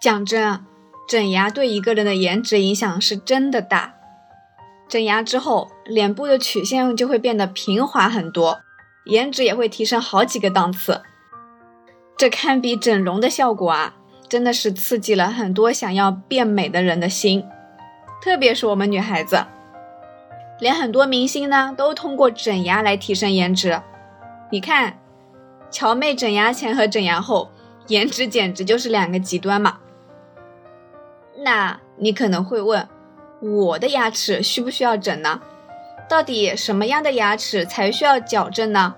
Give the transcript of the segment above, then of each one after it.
讲真，整牙对一个人的颜值影响是真的大。整牙之后，脸部的曲线就会变得平滑很多，颜值也会提升好几个档次。这堪比整容的效果啊，真的是刺激了很多想要变美的人的心，特别是我们女孩子。连很多明星呢，都通过整牙来提升颜值。你看，乔妹整牙前和整牙后，颜值简直就是两个极端嘛。那你可能会问，我的牙齿需不需要整呢？到底什么样的牙齿才需要矫正呢？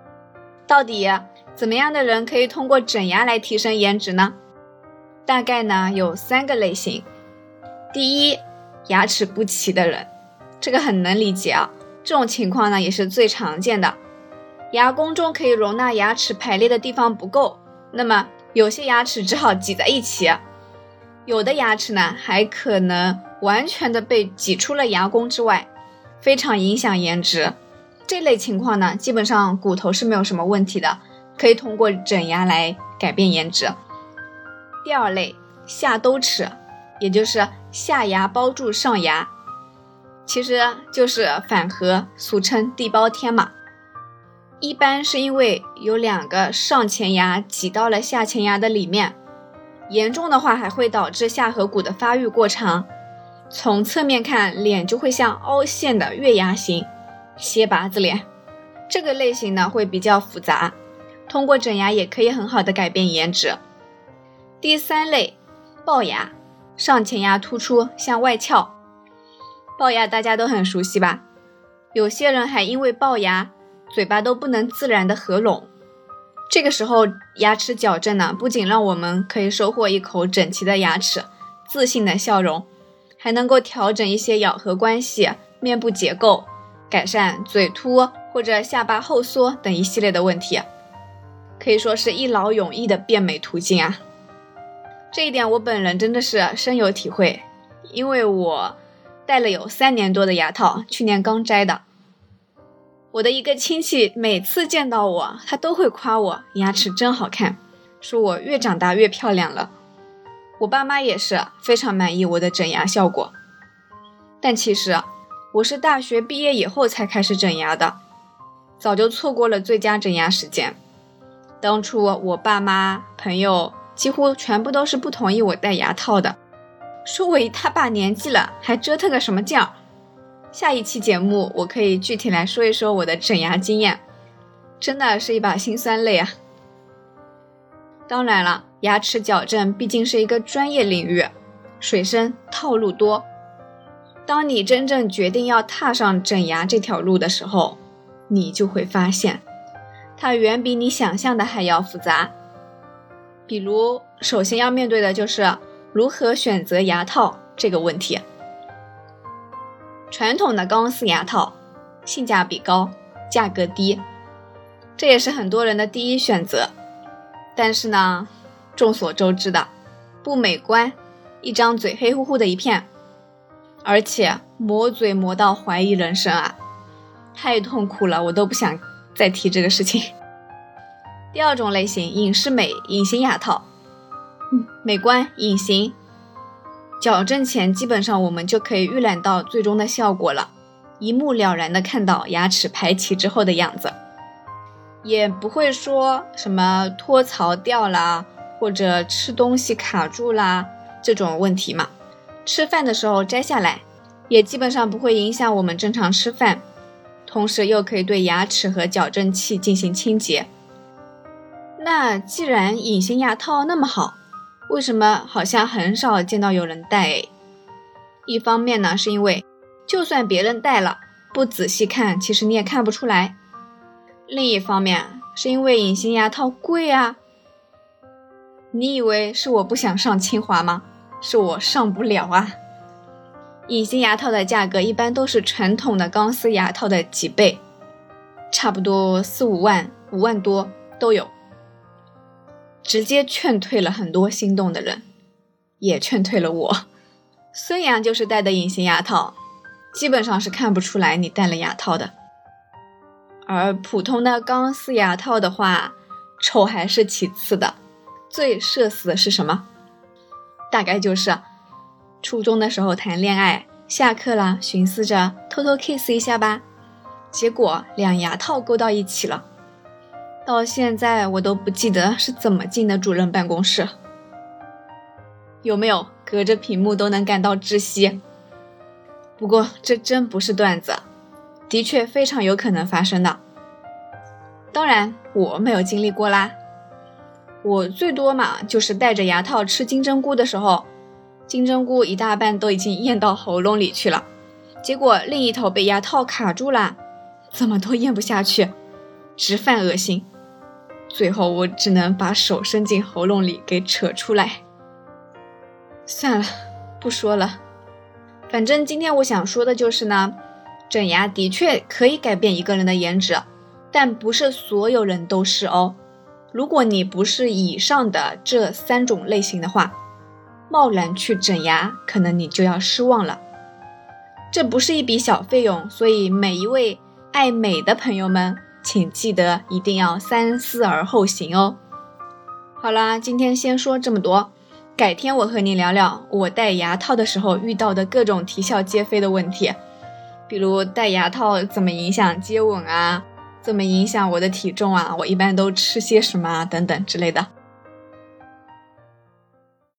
到底怎么样的人可以通过整牙来提升颜值呢？大概呢有三个类型。第一，牙齿不齐的人。这个很能理解啊，这种情况呢也是最常见的。牙弓中可以容纳牙齿排列的地方不够，那么有些牙齿只好挤在一起，有的牙齿呢还可能完全的被挤出了牙弓之外，非常影响颜值。这类情况呢，基本上骨头是没有什么问题的，可以通过整牙来改变颜值。第二类下兜齿，也就是下牙包住上牙。其实就是反颌，俗称地包天嘛。一般是因为有两个上前牙挤到了下前牙的里面，严重的话还会导致下颌骨的发育过长。从侧面看，脸就会像凹陷的月牙形，斜拔子脸。这个类型呢会比较复杂，通过整牙也可以很好的改变颜值。第三类，龅牙，上前牙突出向外翘。龅牙大家都很熟悉吧？有些人还因为龅牙，嘴巴都不能自然的合拢。这个时候牙齿矫正呢，不仅让我们可以收获一口整齐的牙齿、自信的笑容，还能够调整一些咬合关系、面部结构，改善嘴凸或者下巴后缩等一系列的问题，可以说是一劳永逸的变美途径啊！这一点我本人真的是深有体会，因为我。戴了有三年多的牙套，去年刚摘的。我的一个亲戚每次见到我，他都会夸我牙齿真好看，说我越长大越漂亮了。我爸妈也是非常满意我的整牙效果。但其实我是大学毕业以后才开始整牙的，早就错过了最佳整牙时间。当初我爸妈、朋友几乎全部都是不同意我戴牙套的。说我一大把年纪了，还折腾个什么劲儿？下一期节目我可以具体来说一说我的整牙经验，真的是一把辛酸泪啊！当然了，牙齿矫正毕竟是一个专业领域，水深套路多。当你真正决定要踏上整牙这条路的时候，你就会发现，它远比你想象的还要复杂。比如，首先要面对的就是。如何选择牙套这个问题？传统的钢丝牙套性价比高，价格低，这也是很多人的第一选择。但是呢，众所周知的，不美观，一张嘴黑乎乎的一片，而且磨嘴磨到怀疑人生啊，太痛苦了，我都不想再提这个事情。第二种类型，隐适美隐形牙套。嗯美观、隐形，矫正前基本上我们就可以预览到最终的效果了，一目了然的看到牙齿排齐之后的样子，也不会说什么脱槽掉啦，或者吃东西卡住啦这种问题嘛。吃饭的时候摘下来，也基本上不会影响我们正常吃饭，同时又可以对牙齿和矫正器进行清洁。那既然隐形牙套那么好，为什么好像很少见到有人戴？一方面呢，是因为就算别人戴了，不仔细看，其实你也看不出来；另一方面，是因为隐形牙套贵啊。你以为是我不想上清华吗？是我上不了啊。隐形牙套的价格一般都是传统的钢丝牙套的几倍，差不多四五万、五万多都有。直接劝退了很多心动的人，也劝退了我。孙杨就是戴的隐形牙套，基本上是看不出来你戴了牙套的。而普通的钢丝牙套的话，丑还是其次的，最社死的是什么？大概就是初中的时候谈恋爱，下课了寻思着偷偷 kiss 一下吧，结果两牙套勾到一起了。到现在我都不记得是怎么进的主任办公室。有没有隔着屏幕都能感到窒息？不过这真不是段子，的确非常有可能发生的。当然我没有经历过啦，我最多嘛就是戴着牙套吃金针菇的时候，金针菇一大半都已经咽到喉咙里去了，结果另一头被牙套卡住了，怎么都咽不下去，直犯恶心，最后我只能把手伸进喉咙里给扯出来。算了，不说了，反正今天我想说的就是呢，整牙的确可以改变一个人的颜值。但不是所有人都是哦。如果你不是以上的这三种类型的话，贸然去整牙，可能你就要失望了。这不是一笔小费用，所以每一位爱美的朋友们，请记得一定要三思而后行哦。好啦，今天先说这么多，改天我和你聊聊我戴牙套的时候遇到的各种啼笑皆非的问题，比如戴牙套怎么影响接吻啊？怎么影响我的体重啊？我一般都吃些什么啊等等之类的。